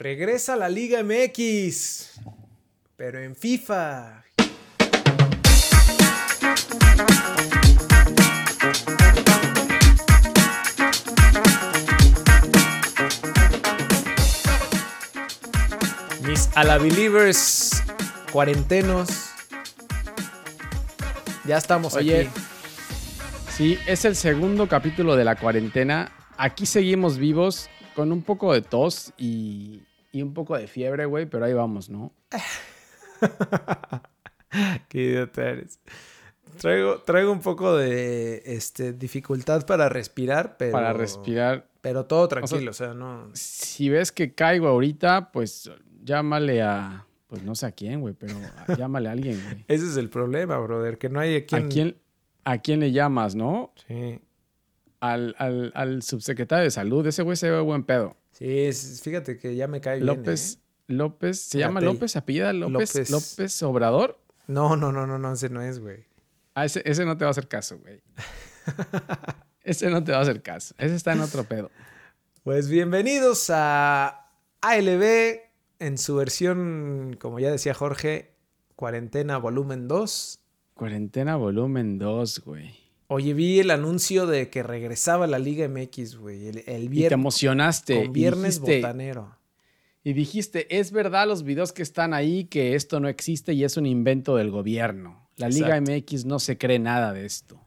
Regresa la Liga MX, pero en FIFA. Mis Alabelievers cuarentenos. Ya estamos Oye, aquí. Sí, es el segundo capítulo de la cuarentena. Aquí seguimos vivos con un poco de tos y, y un poco de fiebre, güey, pero ahí vamos, ¿no? Qué idiota eres. Traigo, traigo un poco de este, dificultad para respirar, pero. Para respirar. Pero todo tranquilo, o sea, no. Si ves que caigo ahorita, pues llámale a. Pues no sé a quién, güey, pero llámale a alguien, güey. Ese es el problema, brother, que no hay a quien. ¿A quién, ¿A quién le llamas, no? Sí. Al, al, al subsecretario de salud. Ese güey se ve buen pedo. Sí, es- fíjate que ya me cae bien. López. ¿eh? López. ¿Se llama. López? ¿Apellida López? López. López Obrador? No, no, no, no, no, ese no es, güey. Ah, ese, ese no te va a hacer caso, güey. ese no te va a hacer caso. Ese está en otro pedo. Pues bienvenidos a ALB en su versión, como ya decía Jorge, cuarentena volumen 2. Cuarentena volumen 2, güey. Oye, vi el anuncio de que regresaba la Liga MX, güey. El, el Y te viernes. emocionaste. Con y viernes dijiste- botanero. Y dijiste, es verdad los videos que están ahí, que esto no existe y es un invento del gobierno. La Liga Exacto. MX no se cree nada de esto.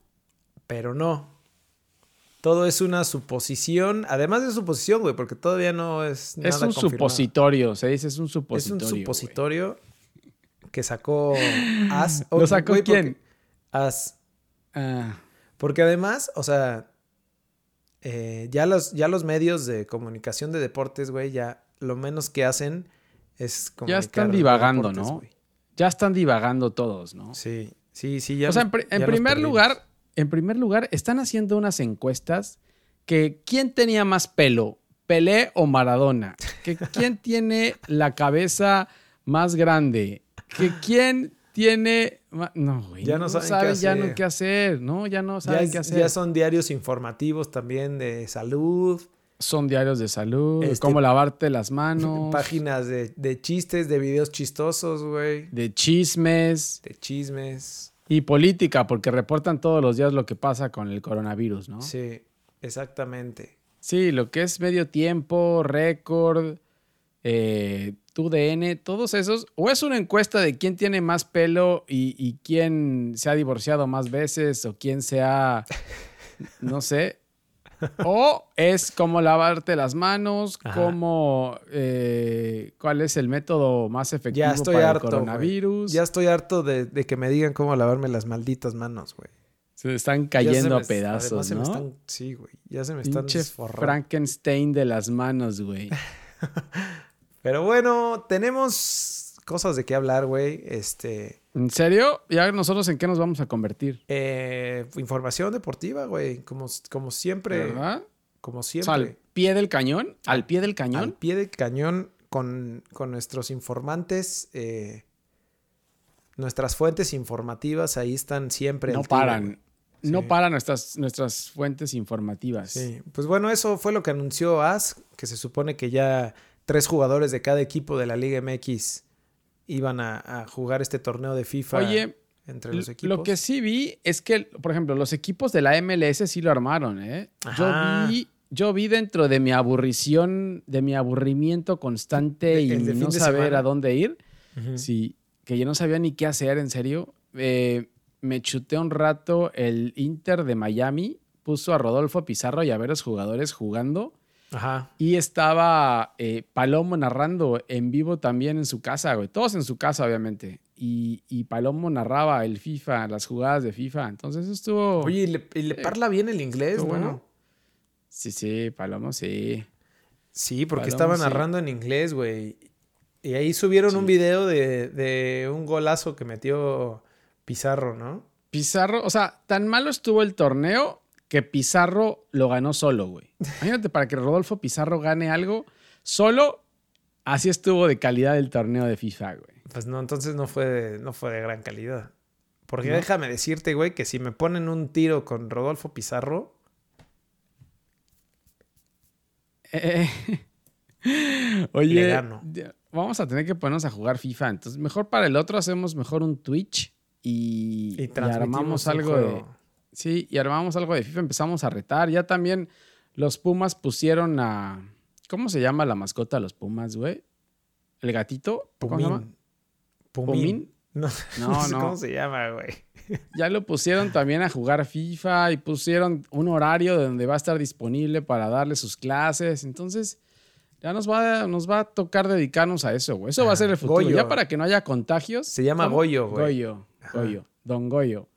Pero no. Todo es una suposición. Además de suposición, güey, porque todavía no es nada es un confirmado. supositorio, se dice, es un Es supositorio. un güey. supositorio que sacó As. ¿Lo sacó güey, quién? As. Ah, Porque además, o sea, eh, ya, los, ya los medios de comunicación de deportes, güey, ya lo menos que hacen es ya comunicar están divagando, deportes, ¿no? Ya están divagando todos, ¿no? Sí, sí, sí. Ya o sea, en, ya en primer lugar, en primer lugar, están haciendo unas encuestas que quién tenía más pelo, Pelé o Maradona, que quién tiene la cabeza más grande, que quién tiene no, güey, Ya no saben qué ya no qué hacer, no, ya no saben qué hacer. ya son diarios informativos también de salud, Son diarios de salud, Este, cómo lavarte las manos, páginas de, de chistes, de videos chistosos, güey, de chismes de chismes. y política, porque reportan todos los días lo que pasa con el coronavirus, ¿no? Sí, exactamente. Sí, lo que es medio tiempo, récord, eh, TUDN, todos esos. O es una encuesta de quién tiene más pelo y, y quién se ha divorciado más veces o quién se ha, no sé. O es cómo lavarte las manos, Ajá. cómo, eh, cuál es el método más efectivo Ya estoy para harto, el coronavirus. Ya estoy harto de, de que me digan cómo lavarme las malditas manos, güey. Se están se cayendo me- a pedazos, además se me ¿no? están- sí, güey. Ya se me están Pinche desforrando. Frankenstein de las manos, güey. Pero bueno, tenemos cosas de qué hablar, güey. Este. ¿En serio? ¿Ya nosotros en qué nos vamos a convertir? eh, información deportiva, güey. Como, como siempre. ¿Verdad? Como O siempre. sea, al pie del cañón. Al pie del Al cañón. pie del cañón con, con nuestros informantes. eh, nuestras fuentes informativas ahí están siempre. No al tiro, paran. No Sí. paran nuestras, nuestras fuentes informativas. Sí, pues bueno, eso fue lo que anunció AS, que se supone que ya tres jugadores de cada equipo de la Liga MX iban a, a jugar este torneo de FIFA Oye, entre los equipos. Lo que sí vi es que, por ejemplo, los equipos de la MLS sí lo armaron, ¿eh? Ajá. Yo vi, yo vi dentro de mi aburrición, de mi aburrimiento constante y no saber semana. a dónde ir. Sí, que yo no sabía ni qué hacer, en serio. Eh, me chuté un rato el Inter de Miami, puso a Rodolfo Pizarro y a varios jugadores jugando. Ajá. Y estaba eh, Palomo narrando en vivo también en su casa, güey. Todos en su casa, obviamente. Y, y Palomo narraba el FIFA, las jugadas de FIFA. Entonces estuvo. Oye, ¿y le, y le parla bien el inglés, ¿no? bueno. Sí, sí, Palomo, sí. Sí, porque Palomo, estaba sí. narrando en inglés, güey. Y ahí subieron Sí. un video de, de un golazo que metió Pizarro, ¿no? Pizarro, o sea, tan malo estuvo el torneo que Pizarro lo ganó solo, güey. Imagínate, para que Rodolfo Pizarro gane algo solo, así estuvo de calidad el torneo de FIFA, güey. Pues no, entonces no fue de, no fue de gran calidad. Porque ¿No? déjame decirte, güey, que si me ponen un tiro con Rodolfo Pizarro, Eh, Oye, Le gano. vamos a tener que ponernos a jugar FIFA. Entonces, mejor para el otro hacemos mejor un Twitch y, Y y armamos algo de. Sí, y armamos algo de FIFA, empezamos a retar. Ya también los Pumas pusieron a. ¿Cómo se llama la mascota de los Pumas, güey? ¿El gatito? ¿Cómo se llama? Pumín. ¿Pumín? No, No, no, sé no. cómo se llama, güey. Ya lo pusieron también a jugar FIFA y pusieron un horario donde va a estar disponible para darle sus clases. Entonces, ya nos va, nos va a tocar dedicarnos a eso, güey. Eso va a ser el futuro. Goyo. Ya para que no haya contagios. Se llama ¿Cómo? Goyo, güey. Goyo. Goyo, Don Goyo.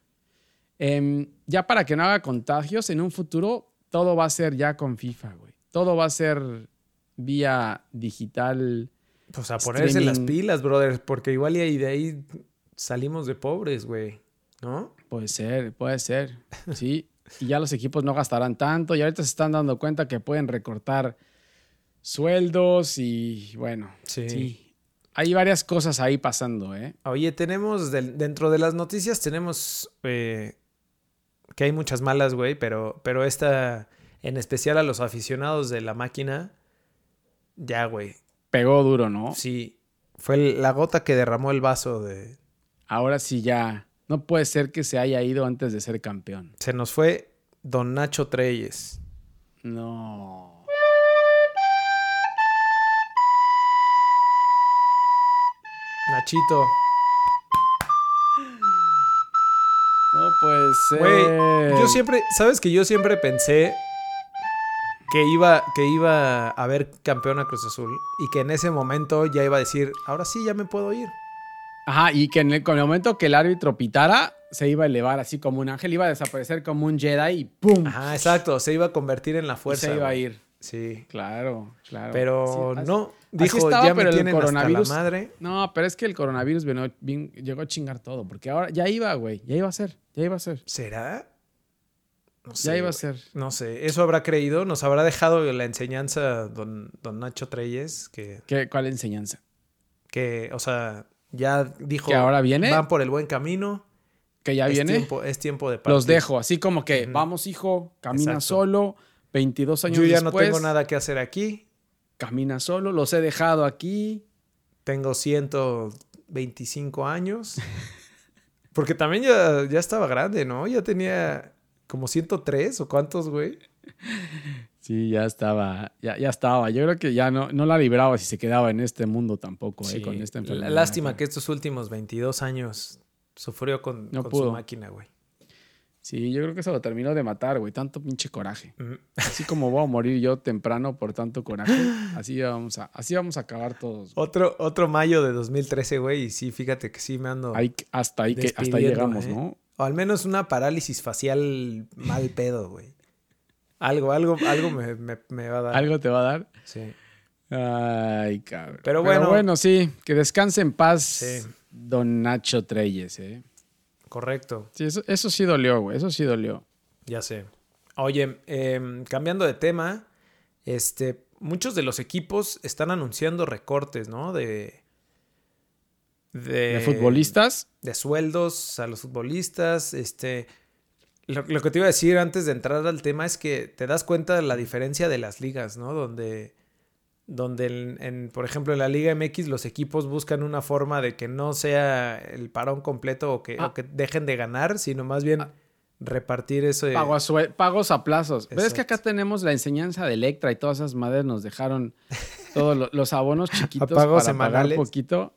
Em, ya para que no haga contagios, en un futuro todo va a ser ya con FIFA, güey. Todo va a ser vía digital. Pues a ponerse las Streaming. pilas, brother, porque igual y ahí de ahí salimos de pobres, güey. ¿No? Puede ser, puede ser. Sí. Y ya los equipos no gastarán tanto. Y ahorita se están dando cuenta que pueden recortar sueldos y bueno. Sí. Sí. Hay varias cosas ahí pasando, ¿eh? Oye, tenemos del- dentro de las noticias tenemos eh, que hay muchas malas, güey, pero, pero esta, en especial a los aficionados de la máquina, ya, güey. Pegó duro, ¿no? Sí, fue la gota que derramó el vaso de... Ahora sí ya. No puede ser que se haya ido antes de ser campeón. Se nos fue Don Nacho Treyes. No. Nachito. No puede ser. Güey, yo siempre, ¿sabes que yo siempre pensé que iba, que iba a haber campeón a Cruz Azul y que en ese momento ya iba a decir, ahora sí, ya me puedo ir. Ajá, y que en el, con el momento que el árbitro pitara, se iba a elevar así como un ángel, iba a desaparecer como un Jedi y ¡pum! Ajá, exacto, se iba a convertir en la Y fuerza. se iba a ir. Sí. Claro, claro. Pero Sí, así- no, dijo, estaba, ya pero me el coronavirus- hasta la madre. No, pero es que el coronavirus vino- vin- llegó a chingar todo, porque ahora ya iba, güey, ya iba a ser, ya iba a ser, ¿Será? No ya iba a ser. No sé, eso habrá creído, nos habrá dejado la enseñanza don, don Nacho Treyes, que, ¿Qué, ¿Cuál enseñanza? que, o sea, ya dijo, ¿Que ahora viene? van por el buen camino, ¿Que ya es, viene? tiempo, es tiempo de partir. Los dejo, así como que, vamos hijo, camina Exacto. solo, 22 años Yo ya no después, tengo nada que hacer aquí, camina solo, los he dejado aquí. tengo 125 años, porque también ya, ya estaba grande, ¿no? Ya tenía como 103 o cuántos, güey. Sí, ya estaba, ya, ya estaba. Yo creo que ya no, no la libraba si se quedaba en este mundo tampoco, eh, con esta enfermedad. Lástima que estos últimos 22 años sufrió con, No con pudo. su máquina, güey. Sí, yo creo que eso lo terminó de matar, güey. Tanto pinche coraje. Así como voy a morir yo temprano por tanto coraje, así vamos a, así vamos a acabar todos. güey. Otro, otro mayo de 2013, güey, y sí, fíjate que sí me ando... Ahí- hasta ahí que hasta ahí llegamos, ¿eh? ¿no? O al menos una parálisis facial mal pedo, güey. Algo, algo, algo me, me- me va a dar. ¿Algo te va a dar? Sí. Ay, cabrón. Pero bueno. sí, que descanse en paz Sí. don Nacho Treyes, ¿eh? Correcto, Sí, eso, eso sí dolió, güey. Eso sí dolió. ya sé. Oye, em, cambiando de tema, este, muchos de los equipos están anunciando recortes, ¿no? De, de, De futbolistas, de sueldos a los futbolistas. Este, lo, lo que te iba a decir antes de entrar al tema es que te das cuenta de la diferencia de las ligas, ¿no? Donde, donde en, en, por ejemplo, en la Liga MX los equipos buscan una forma de que no sea el parón completo o que, Ah. o que dejen de ganar, sino más bien Ah. repartir eso. pago pagos a plazos. Pero es que acá tenemos la enseñanza de Electra y todas esas madres nos dejaron todos lo- los abonos chiquitos pagos para semanales. pagar poquito.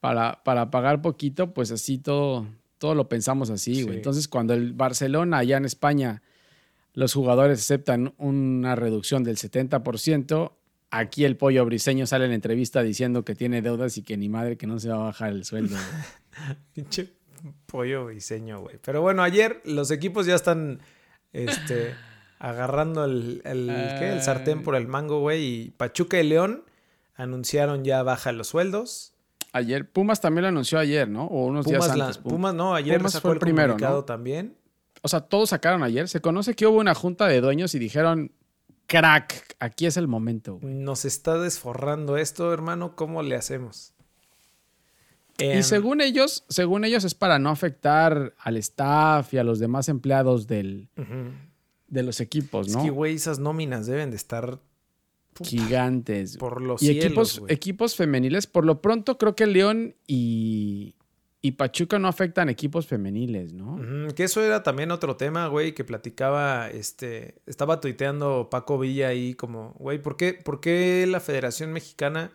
Para, para pagar poquito, pues así todo, todo lo pensamos así, güey. Entonces, cuando el Barcelona allá en España, los jugadores aceptan una reducción del 70%, aquí el pollo briseño sale en entrevista diciendo que tiene deudas y que ni madre que no se va a bajar el sueldo. Pinche pollo diseño, güey. Pero bueno, ayer los equipos ya están este, agarrando el, el, ¿qué? el sartén por el mango, güey. Y Pachuca y León anunciaron ya baja los sueldos. Ayer, Pumas también lo anunció ayer, ¿no? O unos Pumas, días la- antes. Pum- Pumas no, ayer Pumas sacó fue el el primero, comunicado ¿no? también. O sea, todos sacaron ayer. Se conoce que hubo una junta de dueños y dijeron, crack, aquí es el momento. güey". Nos está desforrando esto, hermano. ¿Cómo le hacemos? Y Em, según ellos, según ellos es para no afectar al staff y a los demás empleados del, de los equipos, Es ¿no? que, güey, esas nóminas deben de estar gigantes. Por los y cielos, equipos, equipos femeniles, por lo pronto creo que León y, y Pachuca no afectan equipos femeniles, ¿no? Que eso era también otro tema, güey, que platicaba, este, estaba tuiteando Paco Villa ahí como, güey, ¿por qué, ¿por qué la Federación Mexicana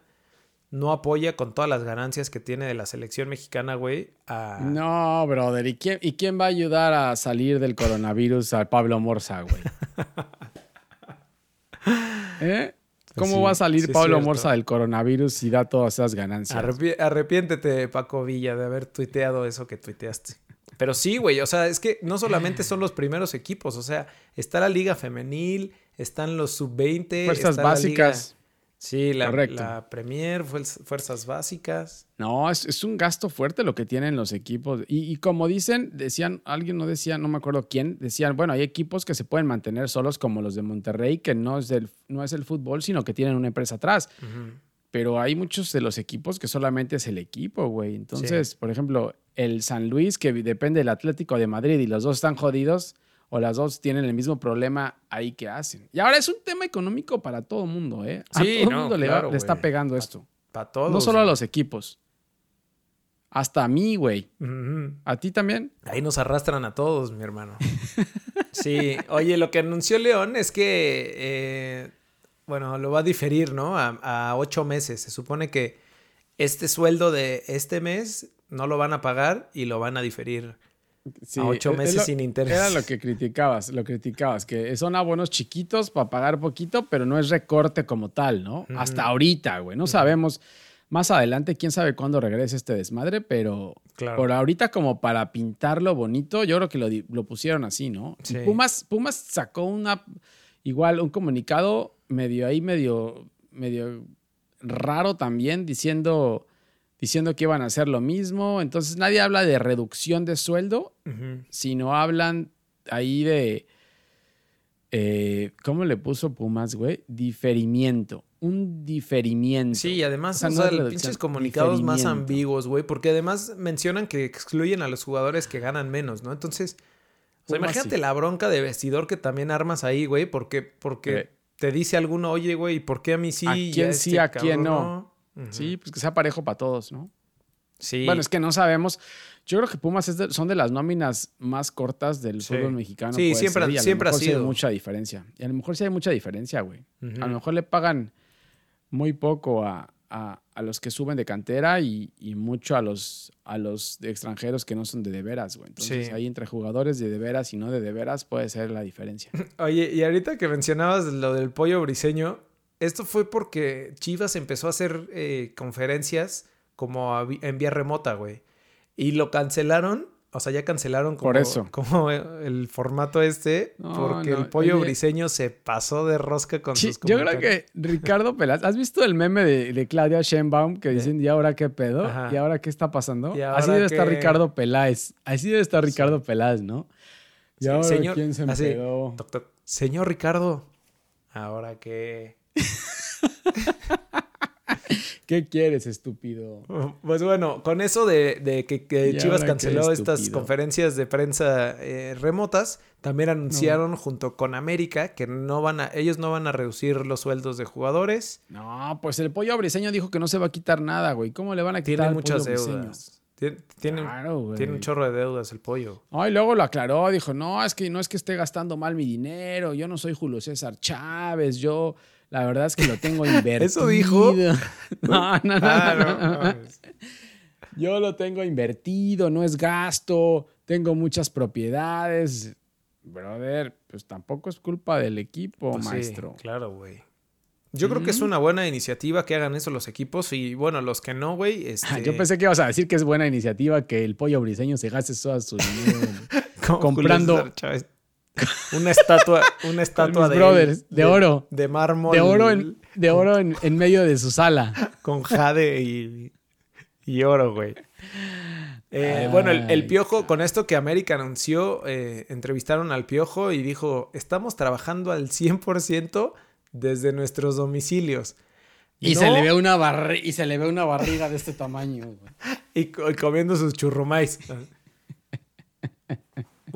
no apoya con todas las ganancias que tiene de la selección mexicana, güey, a... No, brother. ¿Y quién, ¿Y quién va a ayudar a salir del coronavirus al Pablo Morza, güey? ¿Eh? ¿Cómo Sí, va a salir sí Pablo. Morza del coronavirus si da todas esas ganancias? Arrepi- arrepiéntete, Paco Villa, de haber tuiteado eso que tuiteaste. Pero sí, güey, o sea, es que no solamente son los primeros equipos, o sea, está la liga femenil, están los sub-20. Fuerzas está básicas. Sí, la, la Premier, fuerz- fuerzas básicas. No, es, es un gasto fuerte lo que tienen los equipos. Y, y como dicen, decían, alguien no decía, no me acuerdo quién, decían, bueno, hay equipos que se pueden mantener solos como los de Monterrey, que no es, del, no es el fútbol, sino que tienen una empresa atrás. Pero hay muchos de los equipos que solamente es el equipo, güey. Entonces, por ejemplo, el San Luis, que depende del Atlético de Madrid y los dos están jodidos, o las dos tienen el mismo problema ahí que hacen. Y ahora es un tema económico para todo el mundo, ¿eh? A Sí, todo el no, mundo le, claro, le está güey. pegando esto. Para todos. no solo a los equipos. Hasta a mí, güey. ¿A ti también? Ahí nos arrastran a todos, mi hermano. Sí, oye, lo que anunció León es que, eh, bueno, lo va a diferir, ¿no? A, a ocho meses. Se supone que este sueldo de este mes no lo van a pagar y lo van a diferir Sí, a ocho es- es meses lo- sin interés. Era lo que criticabas, lo criticabas, que son abonos chiquitos para pagar poquito, pero no es recorte como tal, ¿no? Hasta ahorita, güey. No sabemos más adelante, quién sabe cuándo regrese este desmadre, pero Claro. por ahorita como para pintarlo bonito, yo creo que lo, lo pusieron así, ¿no? Sí. Pumas, Pumas sacó una, igual un comunicado medio ahí, medio, medio raro también, diciendo, diciendo que iban a hacer lo mismo. Entonces nadie habla de reducción de sueldo, sino hablan ahí de. eh, ¿Cómo le puso Pumas, güey? Diferimiento. Un diferimiento. Sí, y además, O sea, o no sea, pinches comunicados más ambiguos, güey, porque además mencionan que excluyen a los jugadores que ganan menos, ¿no? Entonces, o sea, Pumas imagínate la bronca de vestidor que también armas ahí, güey, porque, porque Eh. te dice alguno, oye, güey, ¿por qué a mí sí? ¿A y quién este sí, a quién Sí, pues que sea parejo para todos, ¿no? Sí. Bueno, es que no sabemos. Yo creo que Pumas es de- son de las nóminas más cortas del Sí. fútbol mexicano. Sí, siempre- ser, y a lo siempre ha mejor sí hay sido. mucha diferencia. Y a lo mejor sí hay mucha diferencia, güey. A lo mejor le pagan muy poco a, a- a los que suben de cantera y, y mucho a los, a los extranjeros que no son de de veras, güey. Entonces Sí. ahí entre jugadores de de veras y no de de veras puede ser la diferencia. Oye, y ahorita que mencionabas lo del pollo briseño, esto fue porque Chivas empezó a hacer eh, conferencias como en vía remota, güey. Y lo cancelaron, o sea, ya cancelaron como, Por eso. como el formato este, No, porque no, el pollo oye. briseño se pasó de rosca con Sí, sus yo creo comentarios. que Ricardo Peláez, ¿has visto el meme de, de Claudia Sheinbaum que dicen, ¿y ahora qué pedo? Ajá. ¿Y ahora qué está pasando? ¿Y Así debe estar qué? Ricardo Peláez. Así debe estar Ricardo Peláez, ¿no? ¿Y Sí, ahora señor, quién se así, empedó? Toc, toc. Señor Ricardo, ahora que... ¿Qué quieres, estúpido? Pues bueno, con eso de, de que, Chivas canceló estas conferencias de prensa eh, remotas, también anunciaron junto con América que no van a, ellos no van a reducir los sueldos de jugadores. No, pues el pollo briseño dijo que no se va a quitar nada, güey. ¿Cómo le van a quitar Tiene muchas deudas. Tien- Tiene, Claro, güey. tiene un chorro de deudas el pollo. No, y luego lo aclaró, dijo, no, es que no es que esté gastando mal mi dinero, yo no soy Julio César Chávez, yo la verdad es que lo tengo invertido. ¿Eso dijo? No, no, no, Ah, no, no, no. mames. Yo lo tengo invertido, no es gasto, tengo muchas propiedades. Brother, pues tampoco es culpa del equipo, Pues sí, maestro. claro, güey. Yo creo que es una buena iniciativa que hagan eso los equipos y bueno, los que no, güey, este, Ah, Yo pensé que ibas a decir que es buena iniciativa que el pollo briseño se gaste todo su dinero. comprando-. Una estatua, una estatua de, brothers, de oro. de mármol, De oro en, de oro en, en medio de su sala. con jade y, y oro, güey. Eh, bueno, el. Piojo, con esto que América anunció, eh, entrevistaron al Piojo y dijo, estamos trabajando al 100% desde nuestros domicilios. Y, No, se le ve una barri- y se le ve una barriga de este tamaño. y, y comiendo sus churrumais.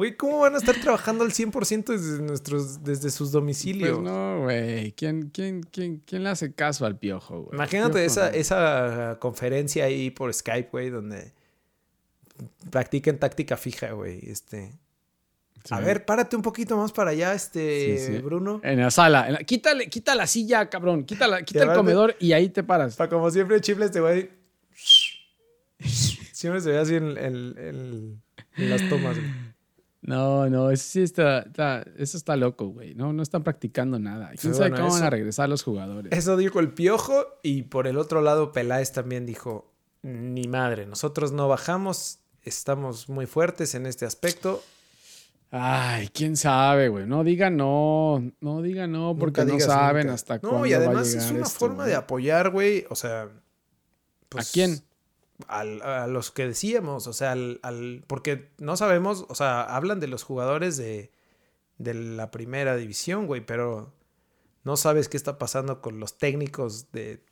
Güey, ¿cómo van a estar trabajando al 100% desde, nuestros, desde sus domicilios? Pues no, güey. ¿Quién, quién, quién, quién le hace caso al piojo, güey? Imagínate esa, esa conferencia ahí por Skype, güey, donde practiquen táctica fija, güey. Este. A ver, párate un poquito más para allá, este, Bruno. En la sala. Quítale, quita la silla, cabrón. Quita, la, quita el comedor y ahí te paras. Para como siempre, Chifle, este güey. Siempre se ve así en, las tomas, No, no, eso sí está, eso está loco, güey. No, no están practicando nada. ¿Quién sabe cómo van a regresar los jugadores? Eso dijo el Piojo y por el otro lado Peláez también dijo, ni madre, nosotros no bajamos, estamos muy fuertes en este aspecto. Ay, quién sabe, güey. No diga no, no diga no, porque no saben hasta cuándo. No, y además es una forma de apoyar, güey. O sea. Pues, ¿A quién? A los que decíamos, o sea, al, porque no sabemos, o sea, hablan de los jugadores de, de la primera división, güey, pero no sabes qué está pasando con los técnicos de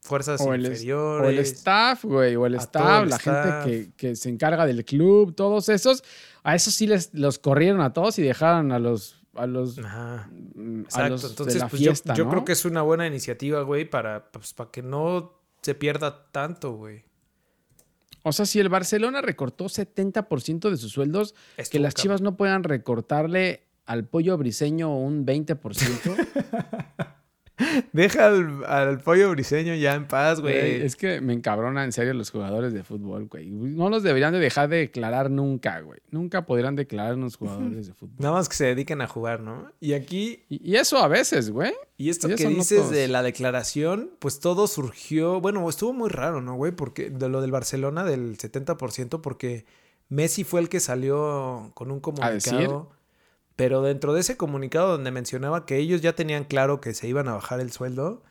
fuerzas inferiores. o el staff, güey, o el staff, la gente que, se encarga del club, todos esos. A esos sí les los corrieron a todos y dejaron a los a los, mm, Exacto. Entonces, pues yo, creo que es una buena iniciativa, güey, para, pues, para que no se pierda tanto, güey. O sea, si el Barcelona recortó 70% de sus sueldos, que las Chivas no puedan recortarle al pollo briseño un 20%. Deja al, pollo briseño ya en paz, güey. Es que me encabrona en serio los jugadores de fútbol, güey. No los deberían de dejar de declarar nunca, güey. Nunca podrían declarar los jugadores de fútbol. Nada más que se dediquen a jugar, ¿no? Y aquí... Y, eso a veces, güey. Y esto que dices de la declaración, pues todo surgió... Bueno, estuvo muy raro, ¿no, güey? Porque de lo del Barcelona del 70%, porque Messi fue el que salió con un comunicado... Pero dentro de ese comunicado donde mencionaba que ellos ya tenían claro que se iban a bajar el sueldo,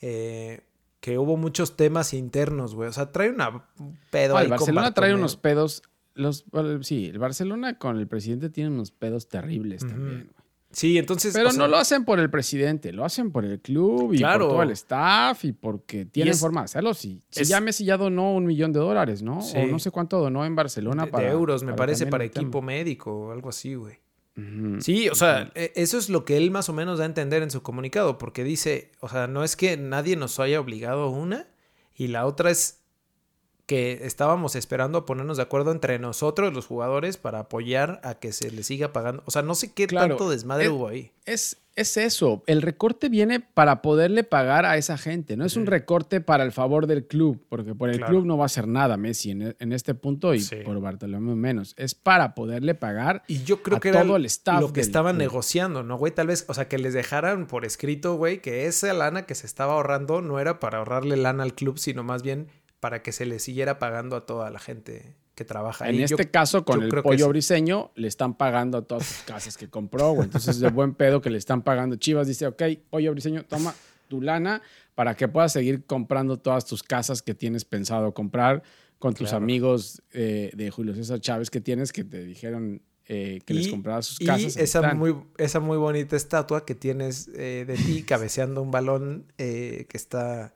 eh, que hubo muchos temas internos, güey. O sea, trae una pedo ahí El Barcelona trae unos pedos. Los, sí, el Barcelona con el presidente tiene unos pedos terribles también, güey. Sí, entonces. Pero no lo hacen por el presidente, lo hacen por el club y por todo el staff y porque tienen forma de hacerlo. Si, si ya Messi ya donó un millón de dólares, ¿no? O no sé cuánto donó en Barcelona para. De euros, me parece, para equipo médico o algo así, güey. Sí, o sea, e, eso es lo que él más o menos da a entender en su comunicado, porque dice, o sea, no es que nadie nos haya obligado una, y la otra es que estábamos esperando ponernos de acuerdo entre nosotros, los jugadores, para apoyar a que se le siga pagando. O sea, no sé qué tanto desmadre hubo ahí. Es, es eso. El recorte viene para poderle pagar a esa gente. No es un recorte para el favor del club, porque por el club no va a hacer nada Messi en, este punto y por Bartolomé menos. Es para poderle pagar y yo creo que todo el staff. Lo que estaban negociando, ¿no, güey? Tal vez, o sea, que les dejaran por escrito, güey, que esa lana que se estaba ahorrando no era para ahorrarle lana al club, sino más bien para que se le siguiera pagando a toda la gente que trabaja ahí. En este caso, con el pollo briseño, le están pagando a todas sus casas que compró, güey. Entonces, de buen pedo que le están pagando. Chivas dice, ok, pollo briseño, toma tu lana para que puedas seguir comprando todas tus casas que tienes pensado comprar con tus amigos eh, de Julio César Chávez que tienes que te dijeron eh, que les compraba sus casas. Y esa muy, esa muy bonita estatua que tienes eh, de ti cabeceando un balón que está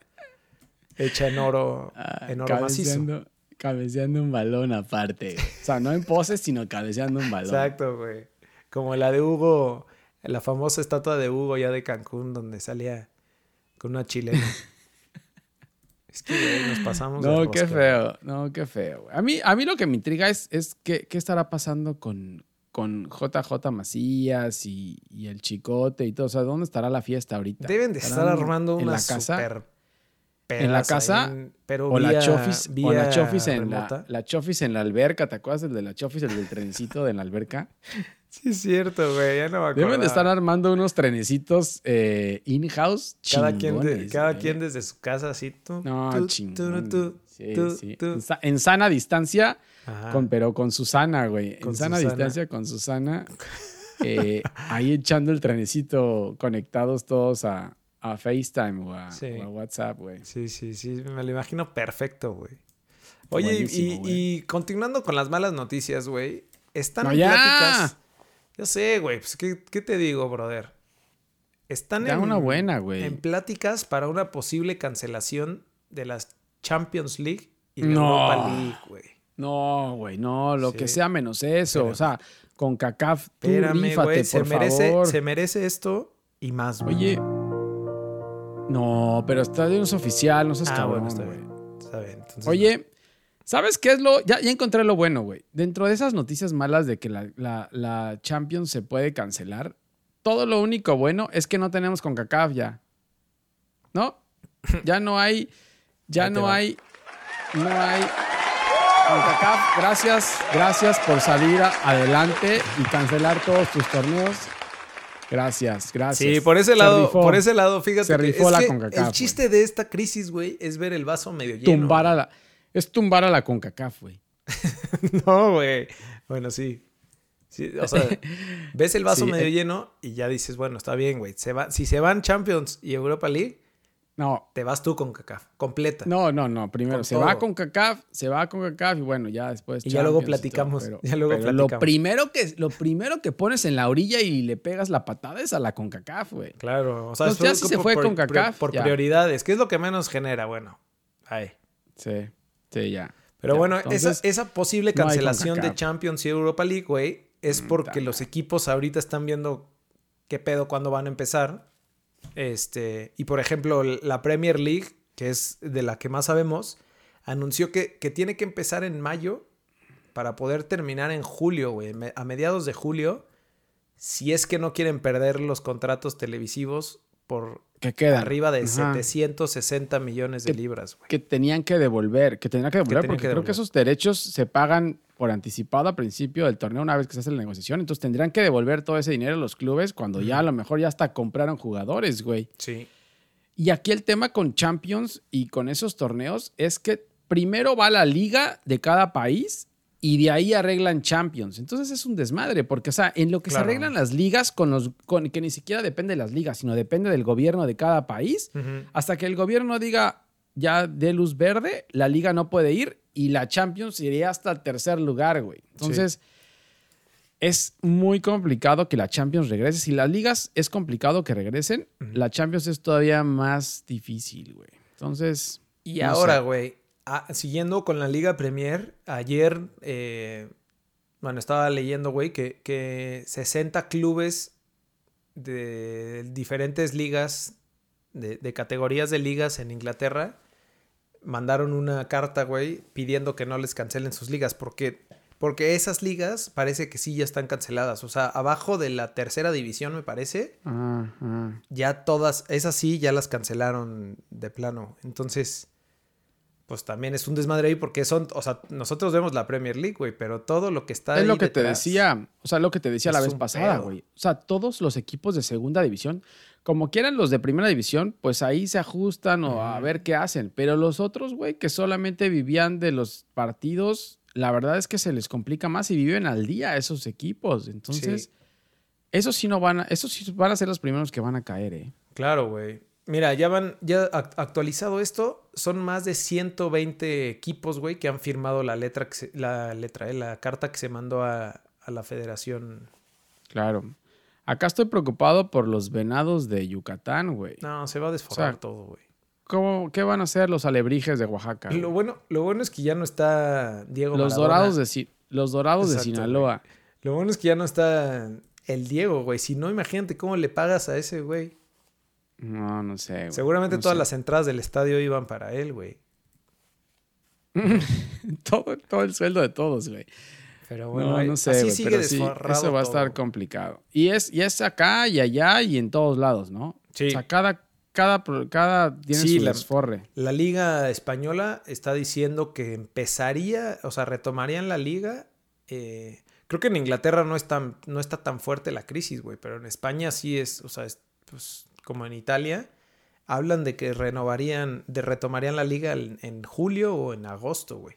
hecha en oro, ah, en oro macizo. Cabeceando un balón aparte. O sea, no en poses, sino cabeceando un balón. Exacto, güey. Como la de Hugo, la famosa estatua de Hugo ya de Cancún, donde salía con una chilena. es que güey, nos pasamos. No, qué feo. No, qué feo. A mí, a mí lo que me intriga es, es qué, qué estará pasando con, con JJ Macías y, y, el Chicote y todo. O sea, ¿dónde estará la fiesta ahorita? Deben de estar armando una casa? En la casa pero o, la chofis, o la chofis en la, la, chofis en la alberca, ¿te acuerdas el de la chofis, el del trenecito de la alberca? Sí, es cierto, güey, ya no me acuerdo. Deben de estar armando unos trenecitos eh, in-house Cada, quien, cada quien desde su casa, así tú. No, chingón. sí, sí. En, sana distancia, con, pero con Susana, güey. En sana distancia con Susana. Eh, ahí echando el trenecito conectados todos a, a FaceTime o a, WhatsApp, güey. Sí, sí, sí, me lo imagino perfecto, güey. Oye, y, continuando con las malas noticias, güey, están en pláticas. Yo sé, güey, pues ¿qué, te digo, brother? Están en, una buena, güey. en pláticas para una posible cancelación de las Champions League y la Europa League, güey. No, güey, no, lo que sea menos eso. o sea, con CACAF, tú Espérame, güey, se merece, se merece esto y más, güey. Oye. No, pero está de unos oficial, no seas ah, cabrón, está bien. Está bien. Oye, ¿sabes qué es lo...? Ya, ya encontré lo bueno, güey. Dentro de esas noticias malas de que la, la, la Champions se puede cancelar, todo lo único bueno es que no tenemos con CACAF ya. ¿No? Ya no hay... Ya no hay... No hay CONCACAF, gracias, gracias por salir adelante y cancelar todos tus torneos. Gracias, gracias. Sí, por ese lado, por ese lado, fíjate. Se rifó la CONCACAF. El chiste de esta crisis, güey, es ver el vaso medio lleno. Tumbar a la, es tumbar a la CONCACAF, güey. no, güey. Bueno, sí. O sea, ves el vaso medio eh. lleno y ya dices, bueno, está bien, güey. Se va, si se van Champions y Europa League, no. Te vas tú con CACAF, completa. No, no, no. Primero se va con CACAF, se va con CACAF y bueno, ya después. Y ya luego platicamos. ya luego Lo primero, que, lo primero que pones en la orilla y le pegas la patada es a la CONCACAF, güey. Claro. O sea, ya si se fue con CACAF. Por, prioridades. ¿Qué es lo que menos genera? Bueno, ahí. Sí, sí, ya. Pero bueno, esa, esa, posible cancelación de Champions y Europa League, güey, es mm, porque los equipos ahorita están viendo qué pedo cuándo van a empezar este, y por ejemplo, la Premier League, que es de la que más sabemos, anunció que, tiene que empezar en mayo para poder terminar en julio, güey. A mediados de julio, si es que no quieren perder los contratos televisivos por que quedan. arriba de 760 millones de libras, güey. Que tenían que devolver, que tenían que devolver, porque creo que esos derechos se pagan por anticipado a principio del torneo una vez que se hace la negociación. Entonces tendrían que devolver todo ese dinero a los clubes cuando ya a lo mejor ya hasta compraron jugadores, güey. Sí. Y aquí el tema con Champions y con esos torneos es que primero va la liga de cada país y de ahí arreglan Champions. Entonces es un desmadre, porque, o sea, en lo que se arreglan las ligas, con los, con, que ni siquiera depende de las ligas, sino depende del gobierno de cada país, hasta que el gobierno diga ya de luz verde, la liga no puede ir y la Champions iría hasta el tercer lugar, güey. Entonces, es muy complicado que la Champions regrese. Si las ligas es complicado que regresen, la Champions es todavía más difícil, güey. Entonces. Y ahora, güey, ah, siguiendo con la Liga Premier, ayer, eh, bueno, estaba leyendo, güey, que, que 60 clubes de diferentes ligas, de, de categorías de ligas en Inglaterra, mandaron una carta, güey, pidiendo que no les cancelen sus ligas, porque, porque esas ligas parece que sí ya están canceladas. O sea, abajo de la tercera división, me parece, ya todas, esas sí ya las cancelaron de plano. Entonces, pues también es un desmadre ahí porque son, o sea, nosotros vemos la Premier League, güey, pero todo lo que está Es lo que te decía, o sea, lo que te decía la vez pasada, güey. O sea, todos los equipos de segunda división como quieran los de primera división, pues ahí se ajustan o a ver qué hacen. Pero los otros, güey, que solamente vivían de los partidos, la verdad es que se les complica más y viven al día esos equipos. Entonces, esos sí no van a, esos sí van a ser los primeros que van a caer, eh. Claro, güey. Mira, ya van, ya actualizado esto, son más de 120 equipos, güey, que han firmado la letra, la letra, eh, la carta que se mandó a, a la federación. Claro. Acá estoy preocupado por los venados de Yucatán, güey. No, se va a desforrar todo, güey. ¿Cómo, ¿Qué van a hacer los alebrijes de Oaxaca? Lo bueno, lo bueno es que ya no está Diego los Dorados de Los dorados de Sinaloa. Lo bueno es que ya no está el Diego, güey. Si no, imagínate cómo le pagas a ese güey. No, no sé. Güey. Seguramente todas las entradas del estadio iban para él, güey. todo, todo el sueldo de todos, güey. Pero bueno, no, sé, así sigue eso va a estar complicado. Y es, y es acá y allá y en todos lados, ¿no? Sí. O sea, cada, cada, cada tiene su la, desforre. La Liga Española está diciendo que empezaría, o sea, retomarían la liga. Eh, creo que en Inglaterra no, es tan, no está tan fuerte la crisis, güey, pero en España sí es, o sea, es, pues, como en Italia, hablan de que renovarían, de retomarían la liga en julio o en agosto, güey.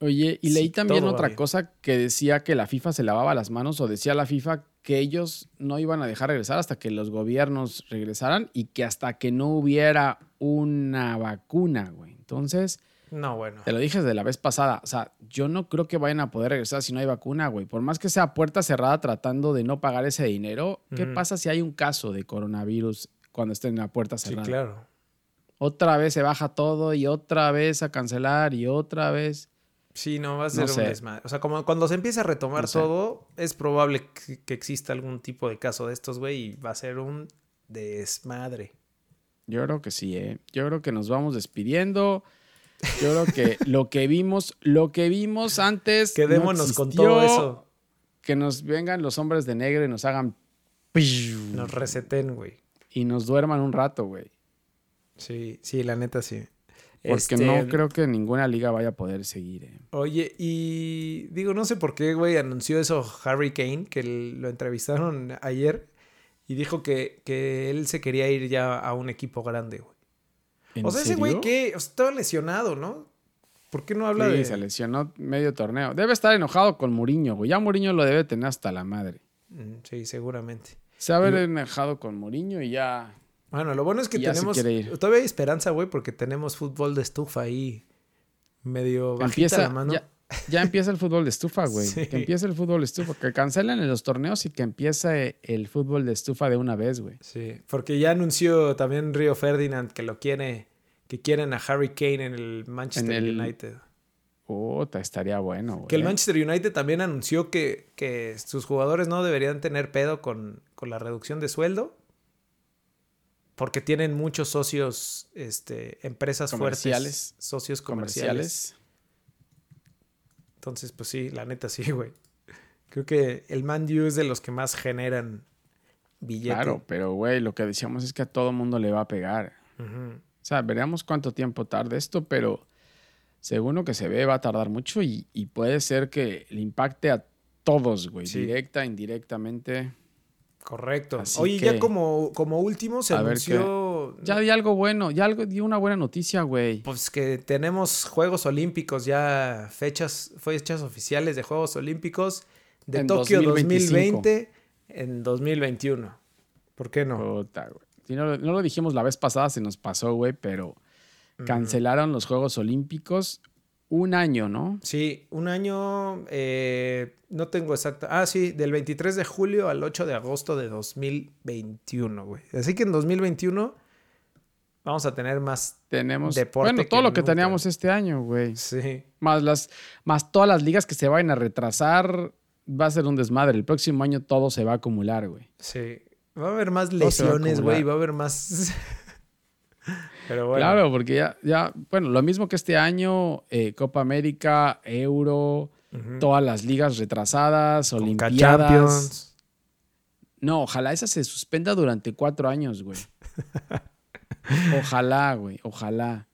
Oye, y leí también otra cosa que decía que la FIFA se lavaba las manos o decía la FIFA que ellos no iban a dejar regresar hasta que los gobiernos regresaran y que hasta que no hubiera una vacuna, güey. Entonces, no, bueno. Te lo dije desde la vez pasada, o sea, yo no creo que vayan a poder regresar si no hay vacuna, güey. Por más que sea puerta cerrada tratando de no pagar ese dinero, ¿qué pasa si hay un caso de coronavirus cuando estén en la puerta cerrada? Sí, claro. Otra vez se baja todo y otra vez a cancelar y otra vez. Sí, no, va a ser un desmadre. O sea, como cuando se empiece a retomar todo, es probable que, que, exista algún tipo de caso de estos, güey, y va a ser un desmadre. Yo creo que sí, ¿eh? Yo creo que nos vamos despidiendo. Yo creo que lo que vimos, lo que vimos antes. Quedémonos con todo eso. Que nos vengan los hombres de negro y nos hagan. Nos reseten, güey. Y nos duerman un rato, güey. Sí, sí, la neta sí. Porque no este, creo que ninguna liga vaya a poder seguir. Eh. Oye, y digo, no sé por qué, güey, anunció eso Harry Kane, que lo entrevistaron ayer y dijo que, que él se quería ir ya a un equipo grande, güey. O sea, ese güey que estaba lesionado, ¿no? ¿Por qué no habla sí, de.? se lesionó medio torneo. Debe estar enojado con Muriño, güey. Ya Muriño lo debe tener hasta la madre. Mm, sí, seguramente. Se ha enojado con Muriño y ya. Bueno, lo bueno es que tenemos. Todavía hay esperanza, güey, porque tenemos fútbol de estufa ahí medio bajita Empieza, la mano. Ya empieza el fútbol de estufa, güey. Que empiece el fútbol de estufa. Que cancelen los torneos y que empiece el fútbol de estufa de una vez, güey. Sí, porque ya anunció también Río Ferdinand que lo quiere, que quieren a Harry Kane en el Manchester United. Puta, estaría bueno, güey. Que el Manchester United también anunció que, que sus jugadores no deberían tener pedo con, con, la reducción de sueldo. Porque tienen muchos socios, este, empresas fuertes. Socios comerciales entonces, pues sí, la neta sí, güey. Creo que el Man U es de los que más generan billetes. Claro, pero güey, lo que decíamos es que a todo mundo le va a pegar. O sea, veremos cuánto tiempo tarda esto, pero según lo que se ve va a tardar mucho y, puede ser que le impacte a todos, güey, directa, indirectamente. Correcto. Oye, ya como, como último se anunció. Ya di algo bueno, ya algo, di una buena noticia, güey. Pues que tenemos Juegos Olímpicos, ya fechas, fechas oficiales de Juegos Olímpicos de Tokio 2020 en 2021. ¿Por qué no? Puta, güey. no, lo dijimos la vez pasada, se nos pasó, güey, pero cancelaron los Juegos Olímpicos un año, ¿no? Sí, un año, eh, no tengo exacta. Ah, sí, del 23 de julio al 8 de agosto de 2021, güey. Así que en 2021 vamos a tener más Tenemos, deporte. Bueno, todo lo que teníamos este año, güey. Sí. Más, las, más todas las ligas que se vayan a retrasar, va a ser un desmadre. El próximo año todo se va a acumular, güey. Sí. Va a haber más lesiones, güey. Va a haber más. Claro, porque ya, ya, bueno, lo mismo que este año, eh, Copa América, Euro, todas las ligas retrasadas, Olimpiadas. No, ojalá esa se suspenda durante cuatro años, güey. ojalá, güey, ojalá.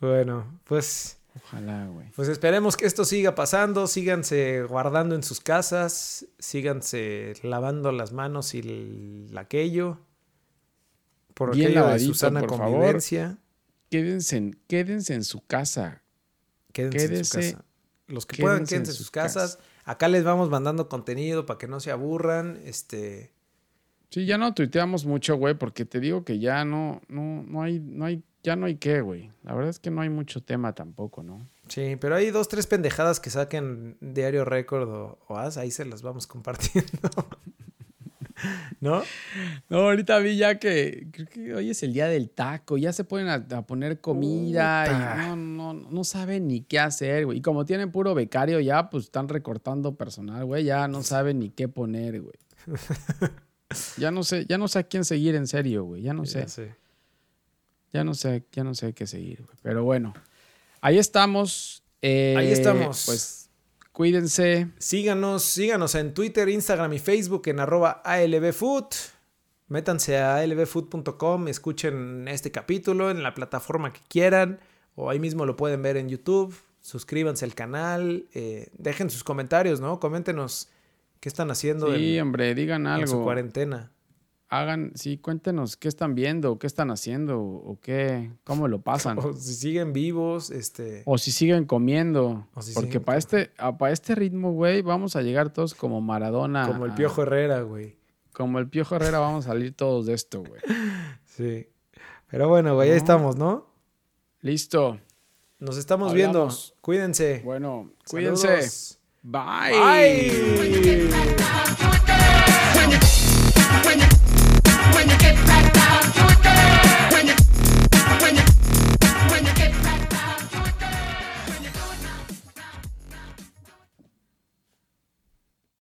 Bueno, pues. Ojalá, güey. Pues esperemos que esto siga pasando, síganse guardando en sus casas, síganse lavando las manos y el, aquello por Bien lavadito, Susana por convivencia. Favor. Quédense en, quédense en su casa. Quédense, en su casa. Los que puedan, quédense en sus casas. Acá les vamos mandando contenido para que no se aburran. Este. Sí, ya no tuiteamos mucho, güey, porque te digo que ya no, no, no hay, no hay, ya no hay qué, güey. La verdad es que no hay mucho tema tampoco, ¿no? Sí, pero hay dos, tres pendejadas que saquen Diario Récord o, o As, ahí se las vamos compartiendo. ¿No? No, ahorita vi ya que creo que hoy es el día del taco, ya se ponen a, poner comida y no, no, no saben ni qué hacer, güey. Y como tienen puro becario ya, pues están recortando personal, güey, ya no saben ni qué poner, güey. ya no sé, ya no sé a quién seguir en serio, güey, ya no sé. Ya no sé, ya no sé qué seguir, güey. Pero bueno, ahí estamos. ahí estamos. Pues Cuídense. Síganos, síganos en Twitter, Instagram y Facebook en arroba ALBFood. Métanse a alvfood.com, escuchen este capítulo en la plataforma que quieran o ahí mismo lo pueden ver en YouTube. Suscríbanse al canal, eh, dejen sus comentarios, ¿no? Coméntenos qué están haciendo. Sí, hombre, digan algo. En su cuarentena hagan, sí, cuéntenos qué están viendo, qué están haciendo, o qué, cómo lo pasan. O si siguen vivos, este. O si siguen comiendo. porque para este, para este ritmo, güey, vamos a llegar todos como Maradona. Como el Piojo Herrera, güey. Como el Piojo Herrera vamos a salir todos de esto, güey. Sí. Pero bueno, güey, ahí estamos, ¿no? Listo. Nos estamos viendo. Cuídense. Bueno, cuídense. Bye. Bye.